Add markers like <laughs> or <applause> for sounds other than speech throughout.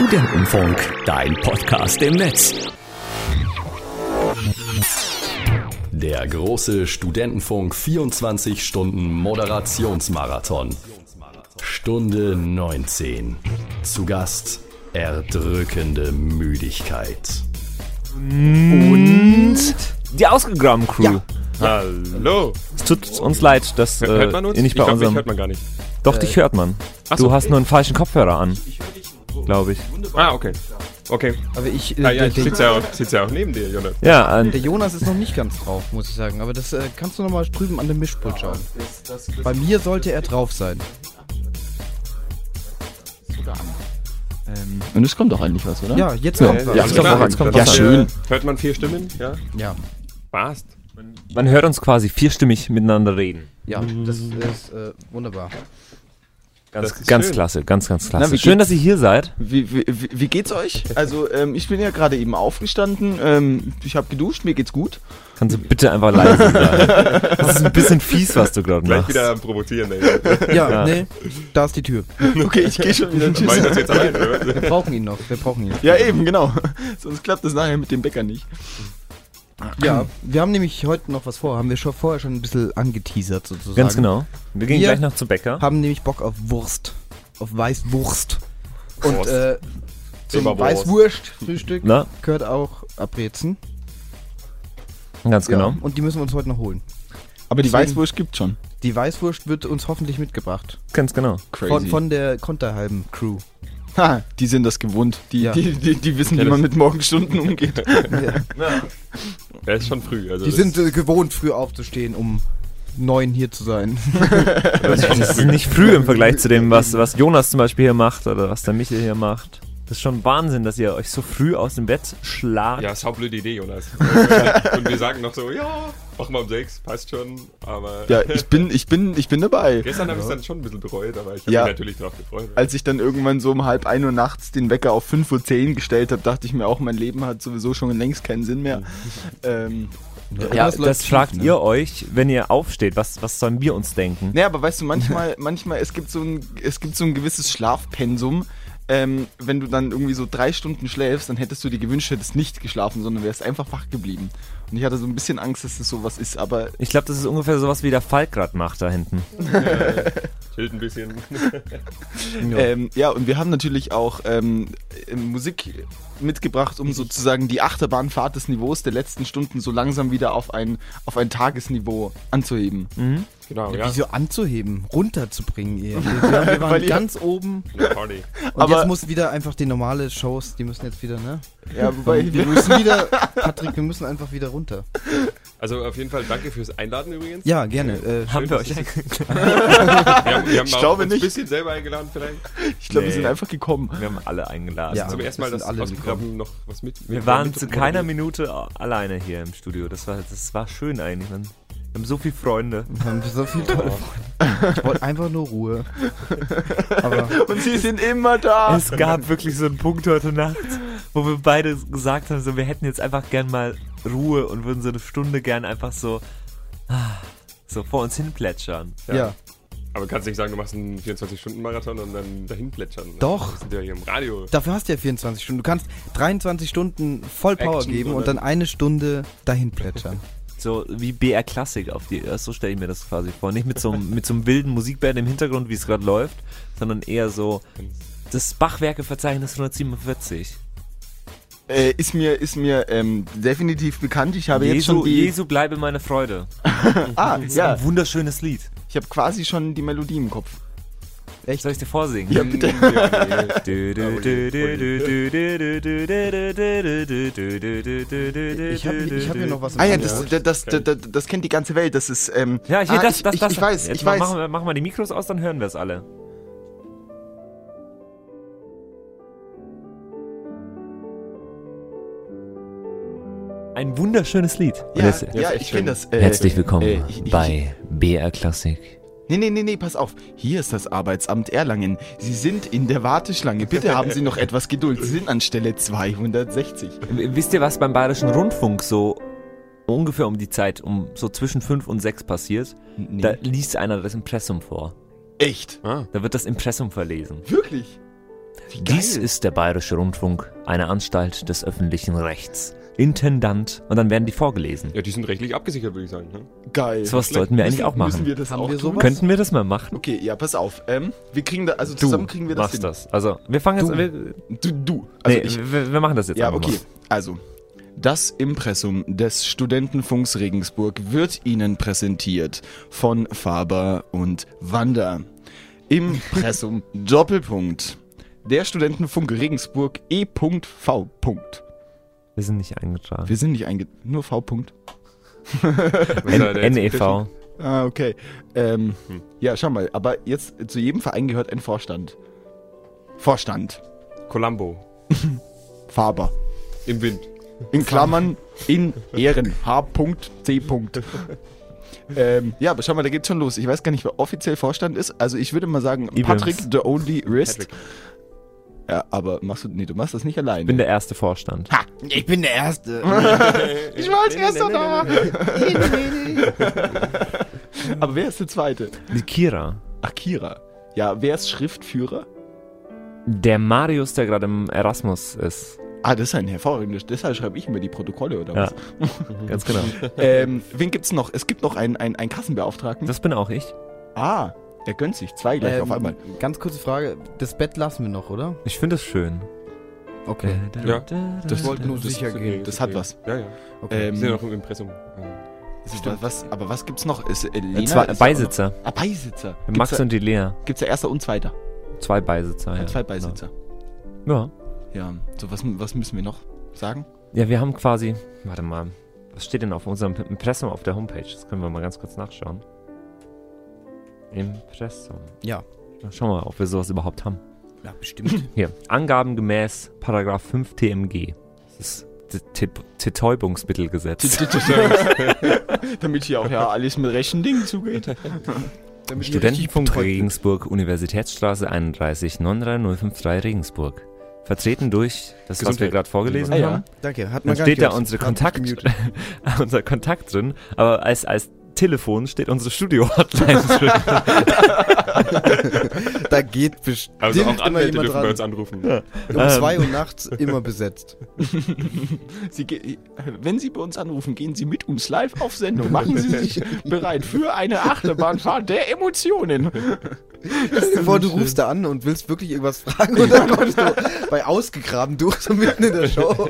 Studentenfunk, dein Podcast im Netz. Der große Studentenfunk 24 Stunden Moderationsmarathon. Stunde 19. Zu Gast erdrückende Müdigkeit. Und die ausgegraben Crew. Ja. Hallo. Es tut uns leid, dass Hört äh, man uns? ihr nicht ich bei glaub, unserem. Mich hört man gar nicht. Doch, dich hört man. Ach Du so. hast nur einen falschen Kopfhörer an. Glaube ich. Ah, okay. Okay. Aber ich, äh, Ah, ja, der, ich sitze ja, auch- sitz ja auch neben dir, Jonas. Ja, äh, der Jonas ist noch nicht ganz drauf, muss ich sagen. Aber das äh, kannst du noch mal drüben an dem Mischpult schauen. Bei mir sollte er drauf sein. Ähm, und es kommt doch eigentlich was, oder? Ja, jetzt Ja, kommt was. ja, Alles kommt jetzt kommt Ja, schön. Hört man vier Stimmen? Ja. Ja, Passt. man hört uns quasi vierstimmig miteinander reden. ja, das ist äh, wunderbar. Ganz, ganz schön. klasse, ganz, ganz klasse. Na, wie schön, dass ihr hier seid. Wie, wie, wie wie geht's euch? Also, ähm, ich bin ja gerade eben aufgestanden. Ähm, ich habe geduscht, mir geht's gut. Kannst du bitte einfach leise sein? Das ist ein bisschen fies, was du gerade Gleich machst. wieder am Provozieren, ey. Ja, Ja. nee, da ist die Tür. Okay, ich gehe schon wieder. <laughs> Ich das jetzt allein, oder? Wir brauchen ihn noch, wir brauchen ihn. Ja, eben, genau. Sonst klappt das nachher mit dem Bäcker nicht. Ja, wir haben nämlich heute noch was vor. Haben wir schon vorher schon ein bisschen angeteasert sozusagen. Ganz genau. Wir gehen Wir gleich noch zu Bäcker. Haben nämlich Bock auf Wurst. Auf Weißwurst. Und Wurst. äh, zum. Weißwurst-Frühstück gehört auch Abbrezen. ganz genau. Ja, und die müssen wir uns heute noch holen. Aber die Deswegen- Weißwurst gibt's schon. Die Weißwurst wird uns hoffentlich mitgebracht. Ganz genau. Crazy. Von, von der Konterhalben Crew. Ha, <laughs> die sind das gewohnt. Die, Ja. die, die, die wissen, Ja, wie man mit Morgenstunden umgeht. <laughs> Ja, ist schon früh. Also Die sind äh, gewohnt, früh aufzustehen, um neun hier zu sein. <laughs> das ist schon Das ist früh. nicht früh im Vergleich zu dem, was, was Jonas zum Beispiel hier macht oder was der Michael hier macht. Das ist schon Wahnsinn, dass ihr euch so früh aus dem Bett schlagt. Ja, saublöde Idee, Jonas. <laughs> Und wir sagen noch so, ja, machen wir um sechs, passt schon. Aber Ja, ich bin, <laughs> ich bin, ich bin dabei. gestern habe ich es dann schon ein bisschen bereut, aber ich habe Ja. mich natürlich drauf gefreut. Als ich dann irgendwann so um halb ein Uhr nachts den Wecker auf 5.10 Uhr gestellt habe, dachte ich mir auch, mein Leben hat sowieso schon längst keinen Sinn mehr. <laughs> ähm, Ja, Das das, fragt ne? ihr euch, wenn ihr aufsteht. Was, was sollen wir uns denken? Nee, aber weißt du, manchmal, manchmal, es gibt so ein, es gibt so ein gewisses Schlafpensum. Ähm, wenn du dann irgendwie so drei Stunden schläfst, dann hättest du dir gewünscht, hättest nicht geschlafen, sondern wärst einfach wach geblieben. Und ich hatte so ein bisschen Angst, dass das sowas ist, aber Ich glaube, das ist ungefähr sowas wie der Falk gerade macht da hinten. <laughs> Chillt ein bisschen. <laughs> ähm, ja, und wir haben natürlich auch ähm, äh, Musik mitgebracht, um sozusagen die Achterbahnfahrt des Niveaus der letzten Stunden so langsam wieder auf ein, auf ein Tagesniveau anzuheben. Genau, Ja. Wieso anzuheben, runterzubringen eher. Wir, wir, wir waren <laughs> ganz oben Party. und Aber- jetzt muss wieder einfach die normale Shows, die müssen jetzt wieder, ne? Ja, wobei Wir müssen wieder, Patrick, wir müssen einfach wieder runter. Also auf jeden Fall danke fürs Einladen übrigens. Ja, gerne. Äh, Haben wir euch eingeladen? <laughs> Wir haben, wir haben Ich auch glaube nicht. ein bisschen selber eingeladen vielleicht. ich glaube, wir Nee. sind einfach gekommen. Wir haben alle eingeladen. Ja. Zum ersten Mal, das dass alle Ausgegraben noch was mit. Wir mit- waren mit- zu keiner Minute alleine hier im Studio. Das war, das war schön eigentlich. Man. Wir haben so viele Freunde. wir haben so viele tolle Freunde. Ich wollte einfach nur Ruhe. Aber <laughs> Und sie sind immer da. Es gab wirklich so einen Punkt heute Nacht, wo wir beide gesagt haben, so, wir hätten jetzt einfach gern mal Ruhe und würden so eine Stunde gern einfach so, ah, so vor uns hin plätschern. ja. Aber du kannst nicht sagen, du machst einen 24-Stunden-Marathon und dann dahin plätschern. Doch. Wir sind ja hier im Radio. Dafür hast du ja 24 Stunden. Du kannst 23 Stunden voll Power Action geben und dann- eine Stunde dahin plätschern. So wie BR Klassik auf die, so stelle ich mir das quasi vor. Nicht mit so, einem- mit so einem wilden Musikband im Hintergrund, wie es gerade läuft, sondern eher so das Bachwerkeverzeichnis 147. Äh, ist mir, ist mir ähm, definitiv bekannt. Ich habe jetzt schon Jesu, die. Jesu bleibe meine Freude. <laughs> Ah, Das ist ja. ein wunderschönes Lied. Ich habe quasi schon die Melodie im Kopf. Echt? Soll ich dir vorsingen? Ja, bitte. <laughs> Ich habe ich hab hier noch was im Ah ja, das, das, das, das, das kennt die ganze Welt. Das ist. Ähm, Ja, hier, ah, das, ich, das, ich, das. ich weiß, Jetzt ich weiß. Machen wir, machen wir die Mikros aus, dann hören wir es alle. Ein wunderschönes Lied. Ja, ja, ich kenne das. Äh, Herzlich willkommen äh, ich- ich- bei BR Klassik. Nee, nee, nee, nee, pass auf. Hier ist das Arbeitsamt Erlangen. Sie sind in der Warteschlange. Bitte haben Sie noch <laughs> etwas Geduld. Sie sind an Stelle 260. W- Wisst ihr, was beim Bayerischen Rundfunk so ungefähr um die Zeit, um so zwischen 5 und 6 passiert? Nee. Da liest einer das Impressum vor. Echt? Ah. Da wird das Impressum verlesen. Wirklich? Dies ist der Bayerische Rundfunk, eine Anstalt des öffentlichen Rechts. Intendant. Und dann werden die vorgelesen. Ja, die sind rechtlich abgesichert, würde ich sagen. Ne? Geil. So was sollten wir eigentlich Müssen- auch machen. Müssen wir das Haben auch wir tun? sowas? Könnten wir das mal machen? Okay, ja, pass auf. Ähm, wir kriegen da, also Du zusammen kriegen wir das machst hin. das. Also, wir fangen jetzt Du. Wir, Du, du. Also nee, ich, wir, wir machen das jetzt ja, einfach okay. mal. Also, das Impressum des Studentenfunks Regensburg wird Ihnen präsentiert von Faber und Wanda. Impressum <laughs> Doppelpunkt. Der Studentenfunk Regensburg E.V. Wir sind nicht eingetragen. Wir sind nicht einge... Nur V. -Punkt. <laughs> NEV. Ah, okay. Ähm, Hm. Ja, schau mal. Aber jetzt zu jedem Verein gehört ein Vorstand. Vorstand. Columbo. <laughs> Faber. Im Wind. In Klammern in Ehren. H.C. ähm, ja, aber schau mal, da geht's schon los. Ich weiß gar nicht, wer offiziell Vorstand ist. Also ich würde mal sagen. Patrick, the only wrist. Patrick. Ja, aber machst du, nee, du machst das nicht alleine. Ich bin der erste Vorstand. Ich bin der Erste. <laughs> ich war als erster da. <laughs> aber wer ist der Zweite? Die Kira. Ach, Kira. Ja, wer ist Schriftführer? Der Marius, der gerade im Erasmus ist. Ah, das ist ein hervorragendes. Deshalb schreibe ich immer die Protokolle oder Ja. was? <laughs> Ganz genau. Ähm, wen gibt's noch? Es gibt noch einen, einen, einen Kassenbeauftragten. Das bin auch ich. ah, er gönnt sich zwei gleich auf einmal. Ähm, Ganz kurze Frage. Das Bett lassen wir noch, oder? Ich finde es schön. Okay. Ja. Das wollte nur das- sicher das- gehen. Das hat was. Ja, ja. okay. Ähm, Die sind ja noch im Impressum. was, was, aber was gibt's noch? Ist, äh, Lena Zwei ist ja Beisitzer. noch- Ah, Beisitzer. Max gibt's und die Lea. da, gibt's da erster und zweiter? Zwei Beisitzer, ja. zwei Beisitzer. Ja. Ja. So, was, was müssen wir noch sagen? Ja, wir haben quasi. Warte mal. Was steht denn auf unserem Impressum auf der Homepage? Das können wir mal ganz kurz nachschauen. Impressum. Ja. Na, Schauen wir mal, ob wir sowas überhaupt haben. Ja, bestimmt. <laughs> Hier. Angaben gemäß Paragraph 5 TMG. Das ist Betäubungsmittelgesetz. Damit hier auch ja alles mit rechten Dingen zugeht. <laughs> Studentenfunk Regensburg, Universitätsstraße 31, 93053 Regensburg. Vertreten durch das, was wir Gesundheit. gerade vorgelesen Ah, ja. haben. Danke. Hat Dann man gar steht nicht da unsere Kontakt, <laughs> unser Kontakt drin, aber als, als Telefon steht unsere Studio-Hotline drin. <laughs> Da geht bestimmt Also auch immer jemand dürfen bei uns dran. anrufen. Um Ähm. 2 Uhr nachts immer besetzt. <laughs> Sie wenn Sie bei uns anrufen, gehen Sie mit uns live auf Sendung. Machen Sie sich <laughs> bereit für eine Achterbahnfahrt der Emotionen. Bevor du rufst da an und willst wirklich irgendwas fragen und dann kommst du bei ausgegraben durch, so mitten in der Show.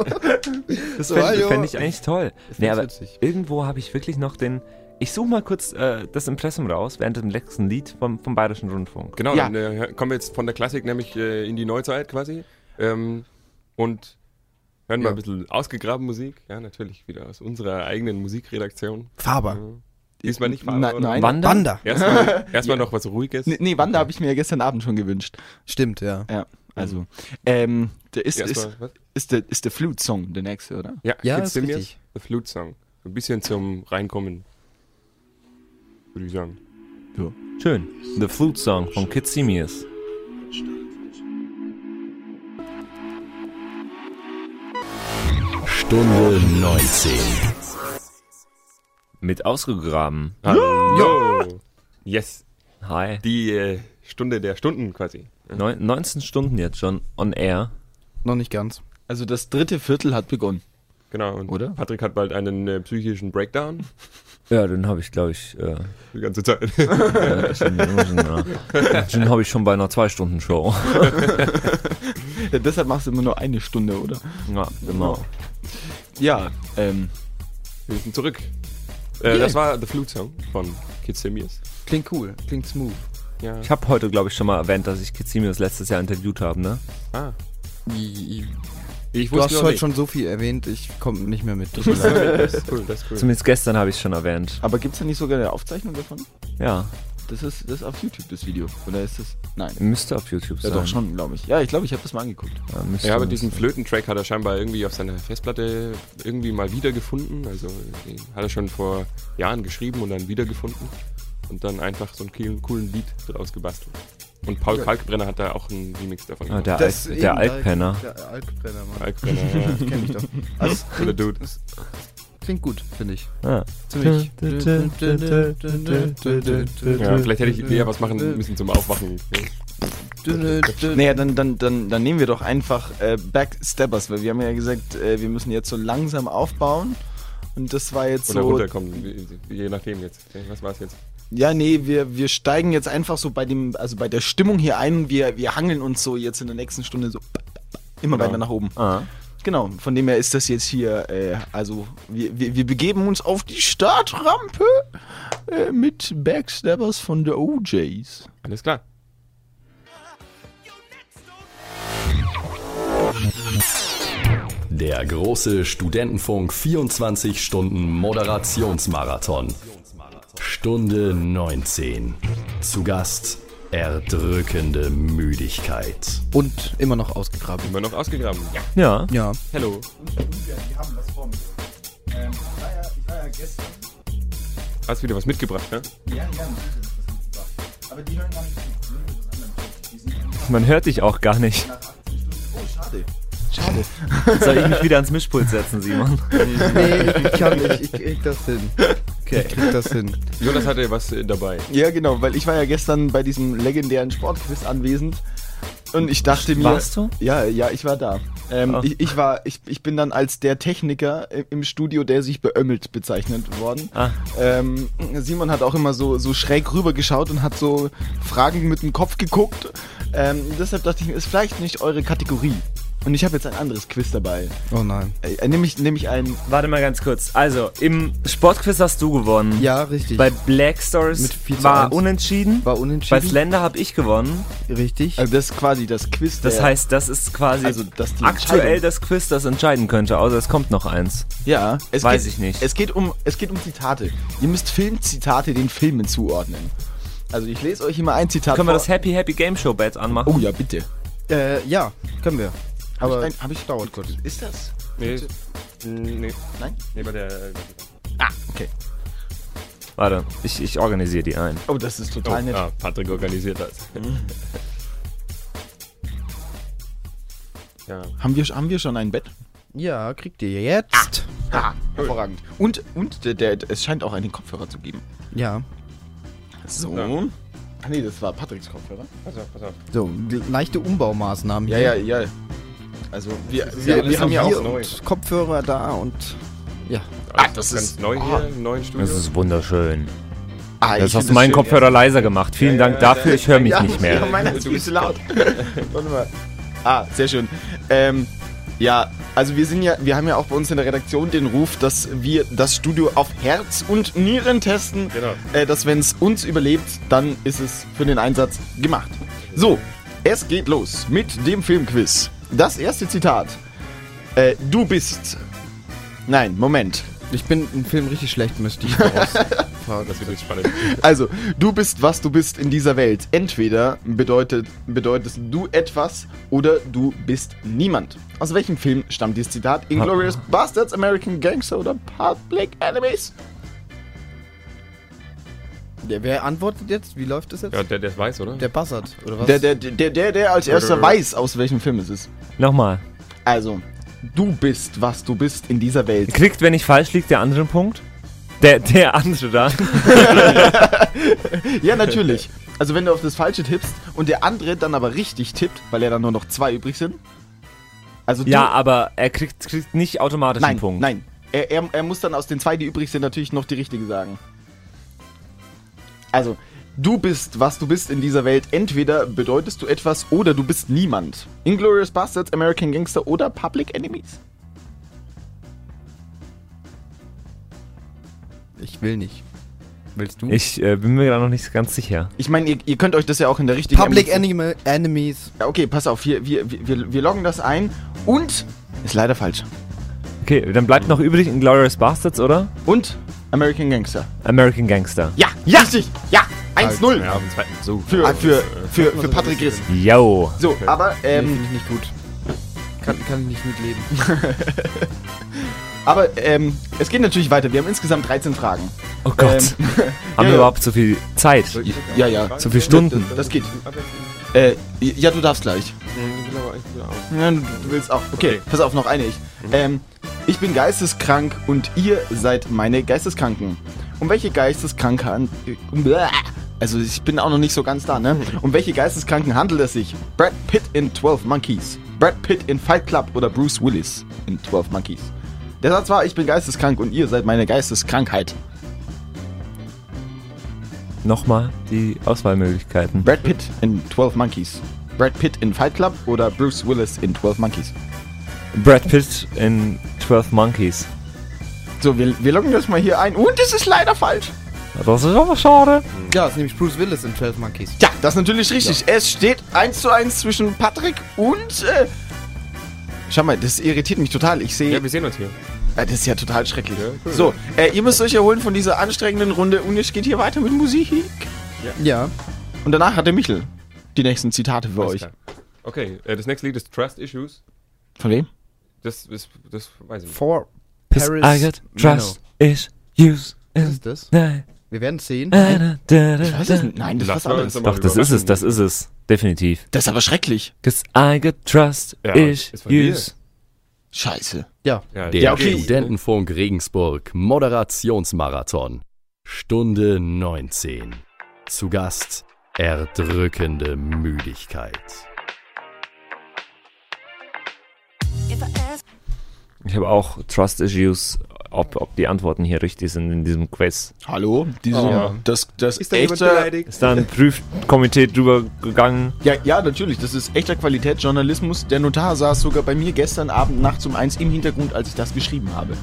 Das So, fände fänd ich eigentlich toll. Nee, aber witzig. irgendwo habe ich wirklich noch den. Ich suche mal kurz äh, das Impressum raus während dem letzten Lied vom, vom Bayerischen Rundfunk. Genau, Ja. dann äh, kommen wir jetzt von der Klassik nämlich äh, in die Neuzeit quasi. Ähm, und hören mal Ja. ein bisschen ausgegraben Musik. Ja, natürlich wieder aus unserer eigenen Musikredaktion. Faber. Diesmal nicht Nein, oder? nein. Wanda? Wanda. Erstmal <laughs> erstmal noch was Ruhiges. Nee, nee Wanda habe ich mir ja gestern Abend schon gewünscht. Stimmt, ja. Ja, also. Ähm, der ist, ist, Erstmal, was? ist, der, ist der Flute-Song der nächste, oder? Ja, Ja, Kid ist richtig. The Flute Song. Ein bisschen zum Reinkommen, würde ich sagen. Schön. The Flute Song von Kid Simius. Stunde 19. Mit ausgegraben. Hallo! Yes, Hi. die äh, Stunde der Stunden quasi. Neun, 19 Stunden jetzt schon on air. Noch nicht ganz. Also das dritte Viertel hat begonnen. Genau, und Oder? Patrick hat bald einen äh, psychischen Breakdown <laughs> Ja, den habe ich, glaube ich, äh, die ganze Zeit. <laughs> äh, schon, schon, äh, den habe ich schon bei einer zwei Stunden Show. <laughs> Ja, deshalb machst du immer nur eine Stunde, oder? Ja, genau. Ja, ähm, Wir sind zurück. Äh, Yeah. Das war The Flute Song von Kid Simius. Klingt cool, klingt smooth. Ja. Ich habe heute, glaube ich, schon mal erwähnt, dass ich Kid Simius letztes Jahr interviewt habe, ne? ah, Ich, du hast heute nicht. schon so viel erwähnt, ich komme nicht mehr mit. Das ist cool, das ist cool. Zumindest gestern habe ich es schon erwähnt. aber gibt's da nicht sogar eine Aufzeichnung davon? Ja, Das ist, das ist auf YouTube, das Video. Oder ist das? Nein. müsste auf YouTube Ja, sein. doch schon, glaube ich. Ja, ich glaube, ich habe das mal angeguckt. Ja, Ja, aber diesen Flötentrack hat er scheinbar irgendwie auf seiner Festplatte irgendwie mal wiedergefunden. Also den hat er schon vor Jahren geschrieben und dann wiedergefunden. Und dann einfach so einen coolen, Lied draus gebastelt. Und Paul Kalkbrenner hat da auch einen Remix davon Ah, gemacht. der, Das Alk, der Alkpenner. Der Alkbrenner, Mann. Kalkbrenner, ja. Kenn ich doch. Also, Cooler klingt, Dude. es klingt gut, finde ich. Ah. Ziemlich. Ja, vielleicht hätte ich eher was machen müssen zum Aufwachen. Naja, dann, dann, dann, dann nehmen wir doch einfach äh, Backstabbers, weil wir haben ja gesagt, äh, wir müssen jetzt so langsam aufbauen. Und das war jetzt Oder so. runterkommen, je nachdem jetzt. Was war es jetzt? Ja, nee, wir, wir steigen jetzt einfach so bei dem, also bei der Stimmung hier ein und wir, wir hangeln uns so jetzt in der nächsten Stunde so immer Genau. weiter nach oben. Ah. Genau, von dem her ist das jetzt hier, äh, also wir, wir, wir begeben uns auf die Startrampe äh, mit Backstabbers von der OJs. Alles klar. Der große Studentenfunk 24 Stunden Moderationsmarathon. Stunde 19. Zu Gast erdrückende Müdigkeit. Und immer noch ausgegraben. Immer noch ausgegraben. Ja. Ja. Ja. Hello. Wir haben was vor mir. Ähm, ich, war ja, ich war ja gestern. Hast wieder was mitgebracht, ne? Ja, ja, natürlich was mitgebracht. Aber die hören gar nicht zu. Die. Die Man hört dich auch gar nicht. nach 18 Stunden. Oh, schade. Schade. Soll ich mich <laughs> wieder ans Mischpult setzen, Simon? Nee, ich kann nicht. Ich krieg das hin. Okay. Ich krieg das hin. Jonas hatte was äh, dabei. Ja, genau, weil ich war ja gestern bei diesem legendären Sportquiz anwesend. Und ich dachte mir. Warst du? Ja, ja, ich war da. Ähm, Ah. ich, ich war, ich, ich bin dann als der Techniker im Studio, der sich beömmelt bezeichnet worden. Ah. Ähm, Simon hat auch immer so, so schräg rüber geschaut und hat so Fragen mit dem Kopf geguckt. Ähm, deshalb dachte ich mir, ist vielleicht nicht eure Kategorie. Und ich habe jetzt ein anderes Quiz dabei. Oh nein. Äh, nämlich, nämlich ein. Warte mal ganz kurz. Also, im Sportquiz hast du gewonnen. Ja, richtig. Bei Black Stories Mit 4 zu war 1. unentschieden. War Bei unentschieden. Slender habe ich gewonnen. richtig. Also das ist quasi das Quiz. Das heißt, das ist quasi also das aktuell das Quiz, das entscheiden könnte. Außer es kommt noch eins. Ja, es Weiß geht, ich nicht. Es geht um, es geht um Zitate. Ihr müsst Filmzitate den Filmen zuordnen. Also ich lese euch immer ein Zitat Können wir vor. das Happy Happy Game Show Bad anmachen? Oh ja, bitte. äh, ja, können wir. Hab Aber ich, ein, hab ich dauert kurz. Ist das? Nee. Nee. Nein? Nee, bei der. Ah, okay. Warte, ich, ich organisiere die ein. Oh, das ist Oh, total nett. ah, Patrick organisiert das. ja. Haben, wir, haben wir schon ein Bett? Ja, kriegt ihr jetzt. Ah, hervorragend. Und, und der, der, es scheint auch einen Kopfhörer zu geben. Ja. So. Ja. Ah nee, das war Patricks Kopfhörer. Pass auf, pass auf. So, leichte Umbaumaßnahmen. Ja, hier. ja, ja. Also wir, Ja, wir, wir haben ja hier auch... neu. und Kopfhörer da und ja. Ah, das ganz ist- neu ah. hier im neuen Studio. Das ist wunderschön. Ah, find hast du meinen schön, Kopfhörer leiser gemacht. Vielen Ja, Dank ja, dafür, ja. ich höre mich ja, nicht Ja, mehr. meiner ist Du viel bist zu laut. <laughs> Warte mal. Ah, sehr schön. Ähm, ja, also wir sind ja, wir haben ja auch bei uns in der Redaktion den Ruf, dass wir das Studio auf Herz und Nieren testen. Genau. Äh, dass wenn es uns überlebt, dann ist es für den Einsatz gemacht. So, es geht los mit dem Filmquiz. Das erste Zitat. Äh, du bist. Nein, Moment. Ich bin im Film richtig schlecht, müsste ich <laughs> voraus. Das wird jetzt spannend. Also, du bist, was du bist in dieser Welt. Entweder bedeutet, bedeutest du etwas oder du bist niemand. Aus welchem Film stammt dieses Zitat? Inglourious Bastards, American Gangster oder Public Enemies? Der, wer antwortet jetzt? Wie läuft das jetzt? Ja, der, der weiß, oder? Der Bassard, oder was? Der, der, der, der, der als erster weiß, aus welchem Film es ist. Nochmal. Also, du bist, was du bist in dieser Welt. Kriegt, wenn ich falsch liege, der andere einen Punkt? Der, der andere da. <laughs> Ja, natürlich. Also, wenn du auf das Falsche tippst und der andere dann aber richtig tippt, weil ja dann nur noch zwei übrig sind. Also, du, Ja, aber er kriegt, kriegt nicht automatisch Nein, einen Punkt. nein. Er, er, er muss dann aus den zwei, die übrig sind, natürlich noch die richtige sagen. Also, du bist, was du bist in dieser Welt. Entweder bedeutest du etwas oder du bist niemand. Inglourious Bastards, American Gangster oder Public Enemies. Ich will nicht. Willst du? Ich äh, bin mir da noch nicht ganz sicher. Ich meine, ihr, ihr könnt euch das ja auch in der richtigen... Public Anima Enemies. Ja, okay, pass auf, wir, wir, wir, wir loggen das ein und... Ist leider falsch. Okay, dann bleibt noch übrig Inglourious Bastards, oder? Und American Gangster. American Gangster. Ja, ja, richtig. Ja, 1-0 Ja, auf dem zweiten. So. für, für, für, für Patrick Riss. Yo. So, aber, Nee, ähm, finde ich nicht gut. Kann, kann ich nicht mitleben. <laughs> <laughs> aber ähm, es geht natürlich weiter. Wir haben insgesamt 13 Fragen. Oh Gott. Ähm, Haben <laughs> ja, wir ja. überhaupt so viel Zeit? Ja, ja. So viele Stunden. Das geht. Äh, ja, du darfst gleich. Ich will aber eigentlich wieder auf. Ja, du, du willst auch. Okay, Okay. pass auf, noch eine ich. Ähm, ich bin geisteskrank und ihr seid meine Geisteskranken. Um welche Geisteskrankheit, Also ich bin auch noch nicht so ganz da, ne? Um welche Geisteskranken handelt es sich? Brad Pitt in 12 Monkeys, Brad Pitt in Fight Club oder Bruce Willis in 12 Monkeys? Der Satz war, ich bin geisteskrank und ihr seid meine Geisteskrankheit. Nochmal die Auswahlmöglichkeiten. Brad Pitt in 12 Monkeys, Brad Pitt in Fight Club oder Bruce Willis in 12 Monkeys? Brad Pitt in 12 Monkeys. So, wir, wir loggen das mal hier ein und es ist leider falsch. Das ist aber schade. Ja, das ist nämlich Bruce Willis in 12 Monkeys. Ja, das ist natürlich richtig. Es steht 1 zu 1 zwischen Patrick und. Äh, schau mal, das irritiert mich total. Ich sehe. Ja, wir sehen uns hier. Äh, das ist ja total schrecklich. Ja, cool. So, äh, ihr müsst euch erholen von dieser anstrengenden Runde und es geht hier weiter mit Musik. Ja. Und danach hat der Michel die nächsten Zitate für Alles euch. klar. Okay, äh, das nächste Lied ist Trust Issues. Von wem? Das ist, das weiß ich nicht. For Paris. I got trust issues. Was ist das? Nein. Wir werden es sehen. Ich weiß es nicht. Nein, das ist was Lass mal uns anderes. Doch, das ist es, das ist es. Definitiv. Das ist aber schrecklich. Cause I got trust Ja, ist dir. issues. Scheiße. Ja. Ja, Der Ja, okay. Studentenfunk Regensburg Moderationsmarathon. Stunde 19. Zu Gast erdrückende Müdigkeit. Ich habe auch Trust Issues, ob, ob die Antworten hier richtig sind in diesem Quiz. Hallo? Diese, Oh. Das, das Ist da jemand echter, beleidigt? Ist da ein Prüfkomitee drüber gegangen? ja, ja, natürlich. Das ist echter Qualitätsjournalismus. Der Notar saß sogar bei mir gestern Abend nachts um eins im Hintergrund, als ich das geschrieben habe.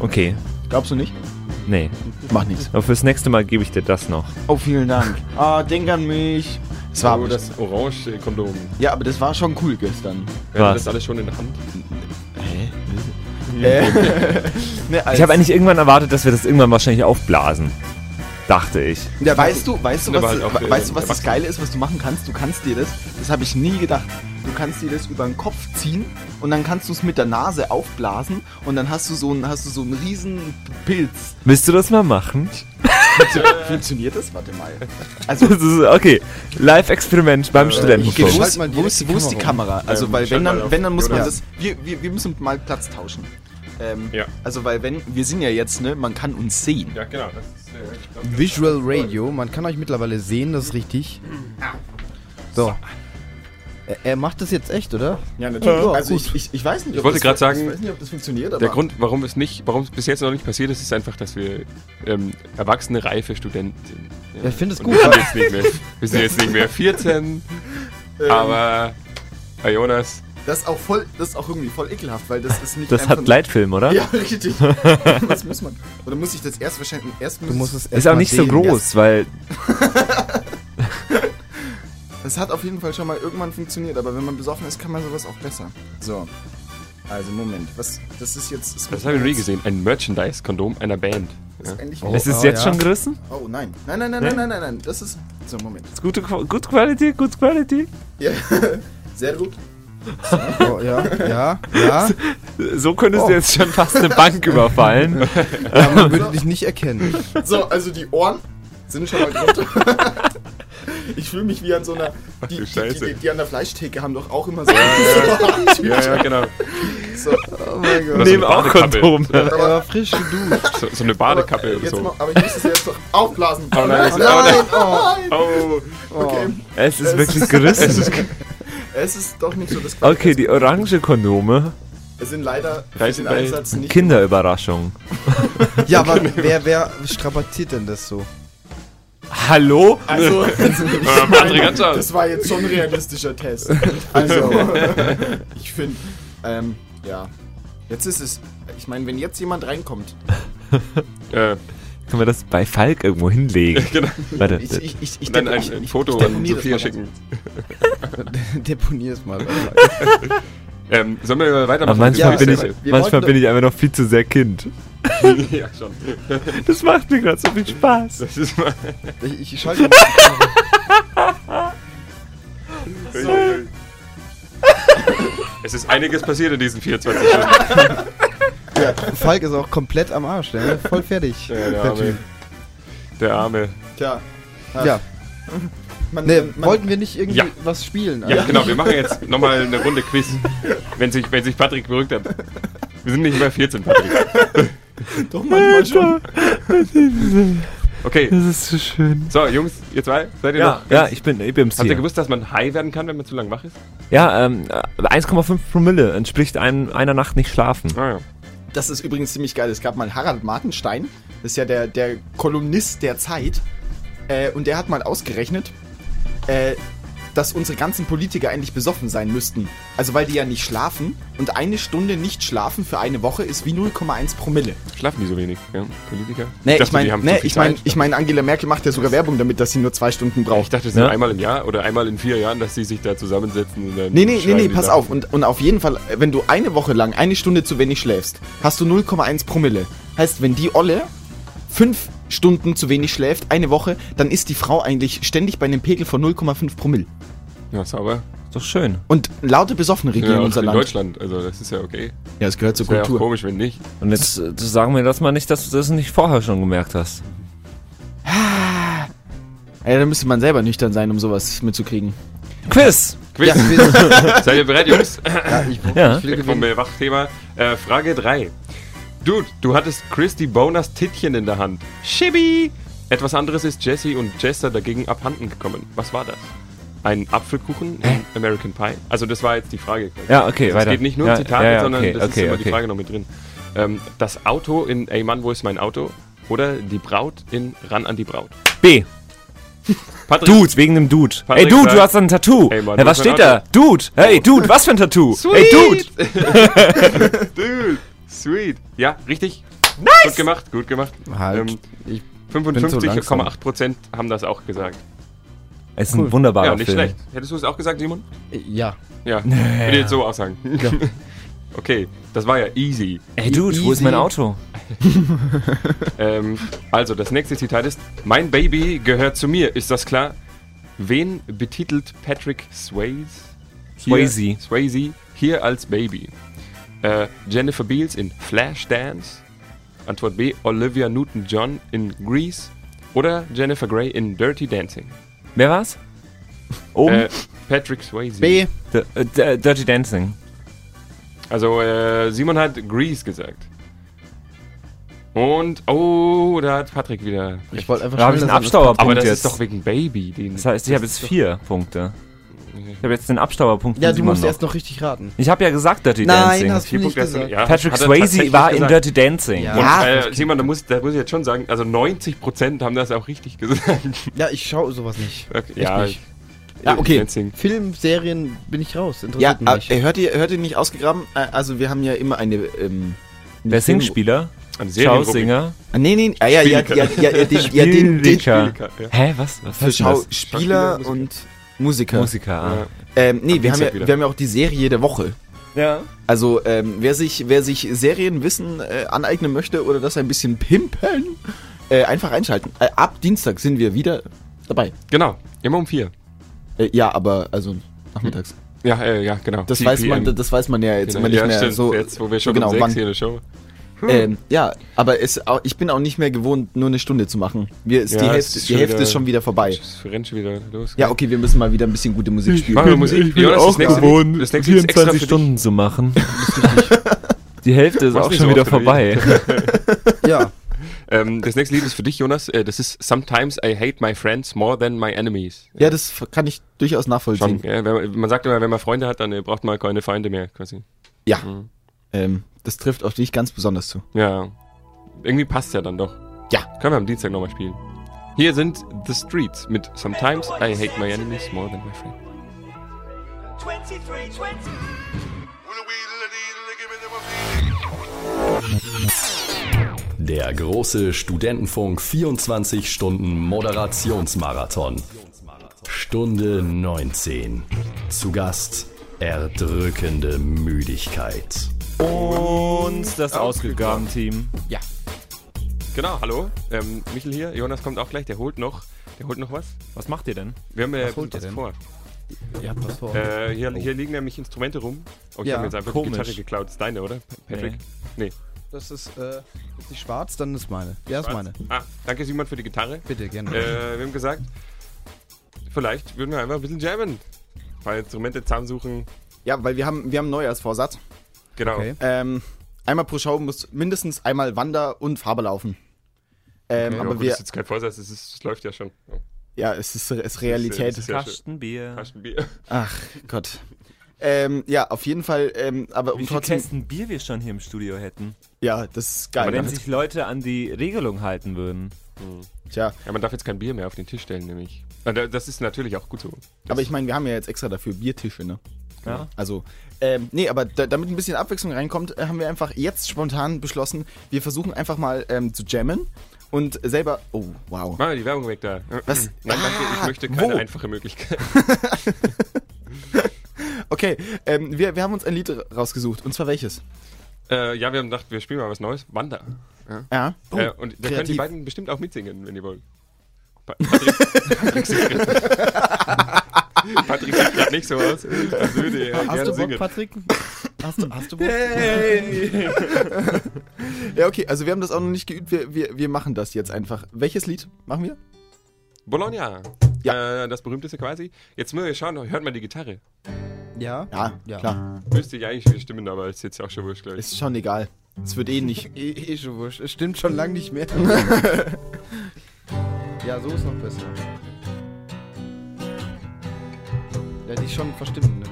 Okay, Glaubst du nicht? nee. Mach nichts. Aber fürs nächste Mal gebe ich dir das noch. Oh, vielen Dank. Ah, denk an mich. Es war Oh, aber das orange Kondom. Ja, aber das war schon cool gestern. Wir haben Was? das alles schon in der Hand. Äh, <laughs> ne, Ich habe eigentlich irgendwann erwartet, dass wir das irgendwann wahrscheinlich aufblasen. Dachte ich. Ja, weißt du, weißt du, was, halt auch, äh, weißt du, was das. Geile ist, was du machen kannst? Du kannst dir das, das habe ich nie gedacht, du kannst dir das über den Kopf ziehen und dann kannst du es mit der Nase aufblasen und dann hast du so einen, hast du so einen riesen Pilz. Willst du das mal machen? <laughs> Funktioniert das? Warte mal. Also, Das ist, okay, Live-Experiment beim ich Studentenfunk. wo wo ist, die wo ist die Kamera Kamera? Also, Ähm, weil wenn dann, wenn dann muss man das, wir, wir, wir müssen mal Platz tauschen. Ähm, Ja. Also, weil wenn, wir sind ja jetzt, ne, man kann uns sehen. Ja, genau. Das ist, äh, glaub, Visual Radio. Man kann euch mittlerweile sehen, das ist richtig. So. Er, macht das jetzt echt, oder? Ja, natürlich. Ja, also, ich, ich, ich weiß nicht, Ich wollte das- gerade sagen, ich weiß nicht, ob das funktioniert, aber Der Grund, warum es nicht, warum es bis jetzt noch nicht passiert ist, ist einfach, dass wir ähm, erwachsene, reife Studenten sind. Ja, ich finde es gut. Wir sind, jetzt nicht mehr, wir sind jetzt nicht mehr 14, <laughs> aber bei Jonas, Das ist auch voll, das ist auch irgendwie voll ekelhaft, weil das ist nicht Das hat Leitfilm, oder? Ja, richtig. Was muss man? Oder muss ich das erst wahrscheinlich erst Du musst es Ist erst auch mal nicht so sehen. groß, weil <laughs> Es hat auf jeden Fall schon mal irgendwann funktioniert, aber wenn man besoffen ist, kann man sowas auch besser. So. Also Moment, was das ist jetzt das, das habe ich noch nie gesehen, ein Merchandise-Kondom einer Band. Das ist endlich Oh. es ist oh, jetzt ja. schon gerissen. Oh nein. Nein, nein, nein, nein, nein, nein, nein. Das ist so Moment. Ist gute, good quality, good quality. Ja. <laughs> Sehr gut. Oh, ja, ja, ja. So könntest Oh. du jetzt schon fast eine Bank <laughs> überfallen. ja man würde dich nicht erkennen. So, also die Ohren sind schon mal drunter. <laughs> <laughs> Ich fühle mich wie an so einer. Die, die, Scheiße. die, die an der Fleischtheke haben doch auch immer so. Ja, ja, <laughs> genau. so. Oh mein Gott. So Nehmen auch. Kondome. Er war frisch geduscht. So, so eine Badekappe aber, oder jetzt so. mal, aber ich muss es jetzt doch aufblasen. Oh nein, oh oh nein, nein. oh Oh, Okay. Es ist Es wirklich ist- gerissen. Es ist doch nicht so das Okay, die orange Kondome. Es sind leider für Reißen den bei- Einsatz nicht. Kinderüberraschung. <laughs> Ja, aber wer, wer strapaziert denn das so? Hallo? Also, <laughs> äh, Patrick, ganz aus. das war jetzt schon ein realistischer Test. Also, <laughs> ich finde, ähm, ja. Jetzt ist es, ich meine, wenn jetzt jemand reinkommt, Äh, Können wir das bei Falk irgendwo hinlegen? <laughs> genau. Warte. ich, ich, ich, ich, dann ein, ich, ein Foto ich an das Sophia schicken. Deponier es mal. Ähm, sollen wir Aber weitermachen? manchmal, Ja, bin, ich, manchmal bin ich einfach noch viel zu sehr Kind. <laughs> ja, schon. Das macht mir gerade so viel Spaß. Das ist mal. Ich, ich schalte mal. Es ist einiges passiert in diesen 24 Stunden. Falk ist auch komplett am Arsch, ne? Voll fertig. Ja, der Arme. Der Arme. Tja, Ja, man, ne, man, wollten wir nicht irgendwie Ja. was spielen? Ja, genau, wir machen jetzt nochmal eine Runde Quiz. Wenn sich, wenn sich Patrick beruhigt hat. Wir sind nicht mehr 14, Patrick. <laughs> doch manchmal schon. Okay, Das ist so schön. so Jungs, ihr zwei, seid ihr Ja, noch? ja, ich bin, ich bin im Habt ihr Ziel. gewusst, dass man high werden kann, wenn man zu lang wach ist? Ja, ähm, äh, 1,5 Promille entspricht ein, einer Nacht nicht schlafen. Ah ja. Das ist übrigens ziemlich geil. Es gab mal Harald Martenstein, das ist ja der, der Kolumnist der Zeit. Äh, und der hat mal ausgerechnet, äh, dass unsere ganzen Politiker eigentlich besoffen sein müssten. Also weil die ja nicht schlafen. Und eine Stunde nicht schlafen für eine Woche ist wie 0,1 Promille. Schlafen die so wenig, ja? Politiker? Nee, dachte, ich meine, die haben nee, ich meine, Zeit. ich mein, Angela Merkel macht ja sogar Werbung damit, dass sie nur zwei Stunden Ich braucht. dachte, es sind Ja. einmal im Jahr oder einmal in vier Jahren, dass sie sich da zusammensetzen und dann. Nee, nee, nee, nee, pass auf. Und, und auf jeden Fall, wenn du eine Woche lang eine Stunde zu wenig schläfst, hast du 0,1 Promille. Heißt, wenn die Olle fünf Stunden zu wenig schläft, eine Woche, dann ist die Frau eigentlich ständig bei einem Pegel von 0,5 Promille. Ja, sauber. Ist doch schön. Und laute Besoffene regieren Ja, unser in Land. Deutschland, also das ist ja okay. Ja, es gehört zur auch Kultur. komisch, wenn nicht. Und jetzt äh, sagen wir das mal nicht, dass du das nicht vorher schon gemerkt hast. Ja, da müsste man selber nüchtern sein, um sowas mitzukriegen. Quiz! Quiz. Ja, wir- <laughs> Seid ihr bereit, Jungs? ja, ich, Ja. ich Vom. Wachthema. Äh, Frage 3. Dude, du hattest Christy Boners Tittchen in der Hand. Chibi! Etwas anderes ist Jesse und Jester dagegen abhanden gekommen. Was war das? Ein Apfelkuchen in American Pie? Also das war jetzt die Frage. Ja, okay, Es weiter. geht nicht nur um Zitate, ja, ja, sondern okay, das ist okay, immer die. Frage noch mit drin. Ähm, das Auto in Ey Mann, wo ist mein Auto? Oder die Braut in Ran an die Braut. B. Patrick, Dude, wegen dem Dude. Patrick Ey, Dude, sagt- du hast ein Tattoo. Ey, Mann, hey, was ist steht da? Dude. Hey, Dude, was für ein Tattoo? <laughs> Hey, Dude. <laughs> Dude! Sweet! Ja, richtig. Nice! Gut gemacht, gut gemacht. Halt. Ähm, ich bin so 55,8% haben das auch gesagt. Es ist ein wunderbarer Ja, nicht Film. schlecht. Hättest du es auch gesagt, Simon? Ja. Ja. Würde ich jetzt so auch sagen. <laughs> okay, das war ja easy. Ey, Dude, wo ist Easy. mein Auto? <laughs> Ähm, also, das nächste Zitat ist: Mein Baby gehört zu mir, ist das klar? Wen betitelt Patrick Swayze? Hier- Swayze. Swayze hier als Baby. Äh, Jennifer Beals in Flashdance. Antwort B: Olivia Newton-John in Grease. Oder Jennifer Grey in Dirty Dancing. Wer war's? Oben? Äh, Patrick Swayze. B. D D Dirty Dancing. Also, äh, Simon hat Grease gesagt. Und, oh, da hat Patrick wieder. Ich wollte einfach Da habe ich einen. Abstauerpunkt Aber das jetzt. ist doch wegen Baby. Den, das heißt, ich habe jetzt vier Punkte. Ich habe jetzt den Abstauerpunkt Ja, du musst noch. erst noch richtig raten. Ich habe ja gesagt Dirty Nein, Dancing. hast du nicht gesagt. ja, Patrick Swayze war in. Dirty Dancing. Ja. Und, Ja, äh, Simon, da muss, da muss ich jetzt schon sagen, also 90% haben das auch richtig gesagt. Ja, ich schaue sowas nicht. Okay, ja, nicht. Ja, okay. Dancing. Film, Serien bin ich raus. Ja, Interessiert mich äh, hört ihr, hört ihr nicht ausgegraben? Äh, also wir haben ja immer eine. Ähm, Der Singspieler, Eine Serienrubrik. Schausinger, Ah, nee, nee, ah, ja, ja, ja, ja, ja, ja, den, ja, den, den, ja. Hä, was? Was für? Schauspieler und Musiker. Musiker. Ah. Ja. Ähm, nee, wir haben, ja, wir haben ja auch die Serie der Woche. Ja. Also, ähm, wer, sich, wer sich Serienwissen äh, aneignen möchte oder das ein bisschen pimpen, äh, einfach einschalten. Äh, ab Dienstag sind wir wieder dabei. Genau, immer um vier. Äh, ja, aber also nachmittags. Ja, äh, ja, genau. Das 4 weiß man, das weiß man ja jetzt Genau. immer nicht ja, mehr stimmt. so. Jetzt, wo wir schon genau, um sechs wann. hier in der Show. Ähm, ja, aber es, au- ich bin auch nicht mehr gewohnt, nur eine Stunde zu machen. Wir, ist Ja, die Hälfte, ist die schon Hälfte wieder- ist schon wieder vorbei. Es rennt schon wieder los. Ja, okay, wir müssen mal wieder ein bisschen gute Musik spielen. Machen wir Musik. Jonas, das nächste Lied, das extra für dich. Stunden zu machen. <laughs> Die Hälfte ist auch schon so wieder vorbei. <laughs> Ja. Ähm, das nächste Lied ist für dich, Jonas. Äh, das ist Sometimes I hate my friends more than my enemies. Ja, das kann ich durchaus nachvollziehen. Schon. Ja, man, man sagt immer, wenn man Freunde hat, dann äh, braucht man keine Feinde mehr, quasi. Ja, Mhm. ähm, das trifft auf dich ganz besonders zu. Ja. Irgendwie passt ja dann doch. Ja. Können wir am Dienstag nochmal spielen. Hier sind The Streets mit Sometimes I hate my enemies more than my friends. 23, 20. Der große Studentenfunk 24 Stunden Moderationsmarathon. Stunde 19. Zu Gast erdrückende Müdigkeit. Und das Ausgegaben-Team. Genau, hallo. Ähm, Michel hier. Jonas kommt auch gleich. Der holt noch, der holt noch was. Was macht ihr denn? Wir haben äh, Was holt was ihr denn? vor. Ja, pass vor. Äh, hier, hier liegen nämlich Instrumente rum. Oh, ich Ja, habe jetzt einfach komisch. die Gitarre geklaut. Das ist deine, oder? Pa- Patrick? Nee. Das ist, äh, ist die schwarz, dann ist meine. Ja, ist meine. Ah, danke Simon für die Gitarre. Bitte, gerne. Äh, wir haben gesagt, vielleicht würden wir einfach ein bisschen jammen. Ein paar Instrumente zusammensuchen. Ja, weil wir haben, wir haben Neujahrsvorsatz. Genau. Okay. Ähm, einmal pro Show muss mindestens einmal Wander und Farbe laufen. Ähm, Ja, aber gut, wir, das ist jetzt kein Vorsatz, es, ist, es läuft ja schon. Ja. ja, es ist, es ist Realität. Das ist ja schön. Kastenbier. Kastenbier. <laughs> Ach Gott. Ähm, ja, auf jeden Fall, ähm, aber Wie um viel trotzdem, Kästen Bier wir schon hier im Studio hätten. ja, das ist geil. Wenn sich Leute an die Regelung halten würden. Tja, Ja, man darf jetzt kein Bier mehr auf den Tisch stellen, nämlich. Da- Das ist natürlich auch gut so. Das aber ich meine, wir haben ja jetzt extra dafür Biertische, ne? Ja. Also, ähm, nee, aber da, damit ein bisschen Abwechslung reinkommt, äh, haben wir einfach jetzt spontan beschlossen, wir versuchen einfach mal ähm, zu jammen und selber. Oh, wow. Mach mal die Werbung weg da. Was? <clears throat> Nein, danke, ich Ah, möchte keine wo? einfache Möglichkeit. <laughs> Okay, ähm, wir, wir haben uns ein Lied rausgesucht. Und zwar welches? äh, ja, wir haben gedacht, wir spielen mal was Neues. Wander. Ja. Oh, äh, und da können die beiden bestimmt auch mitsingen, wenn ihr wollt. Pa Patrick, <laughs> Patrick <laughs> <laughs> Patrick sieht gerade nicht so aus. würde er Hast du Bock, singen. Patrick? Hast du, hast du Bock? <laughs> ja, okay, also wir haben das auch noch nicht geübt. Wir, wir, wir machen das jetzt einfach. Welches Lied machen wir? Bologna. Ja. Äh, das berühmteste quasi. Jetzt müssen wir schauen, hört man die Gitarre. Ja? Ja, Ja. klar. Müsste ich eigentlich stimmen, aber ist jetzt auch schon wurscht, glaube ich. Ist schon egal. Es wird eh nicht. <laughs> Eh, eh schon wurscht. Es stimmt schon lange nicht mehr. ja, so ist noch besser. Ja, die schon verstimmt, ne?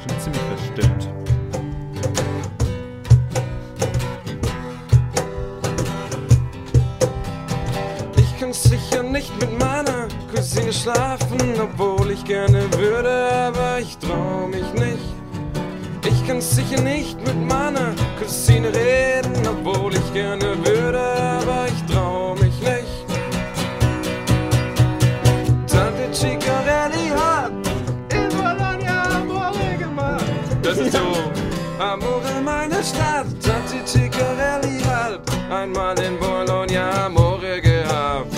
Schon ziemlich verstimmt. Ich kann sicher nicht mit meiner Cousine schlafen, obwohl ich gerne würde, aber ich trau mich nicht. Ich kann sicher nicht mit meiner Cousine reden, obwohl ich gerne würde, aber ich Stadt, Tante Ciccarelli hat einmal in Bologna Amore gehabt.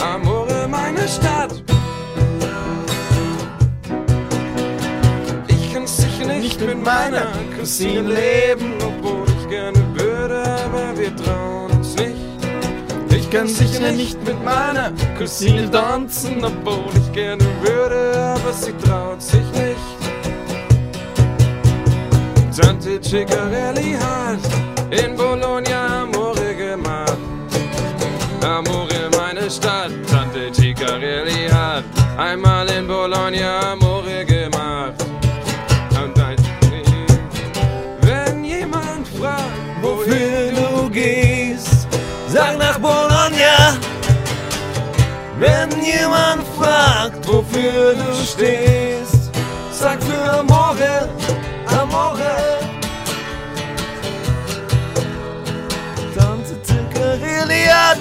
Amore meine Stadt. Ich kann sicher nicht mit meiner Cousine leben, obwohl ich gerne würde, aber wir trauen uns nicht. Ich kann sicher nicht mit meiner Cousine tanzen, obwohl ich gerne würde, aber sie traut sich nicht. Tante Ciccarelli hat in Bologna Amore gemacht. Amore meine Stadt, Tante Ciccarelli hat einmal in Bologna Amore gemacht. Und wenn jemand fragt, wohin du gehst, sag nach Bologna. Wenn jemand fragt, wofür du stehst, sag für Amore, Amore. Tante hat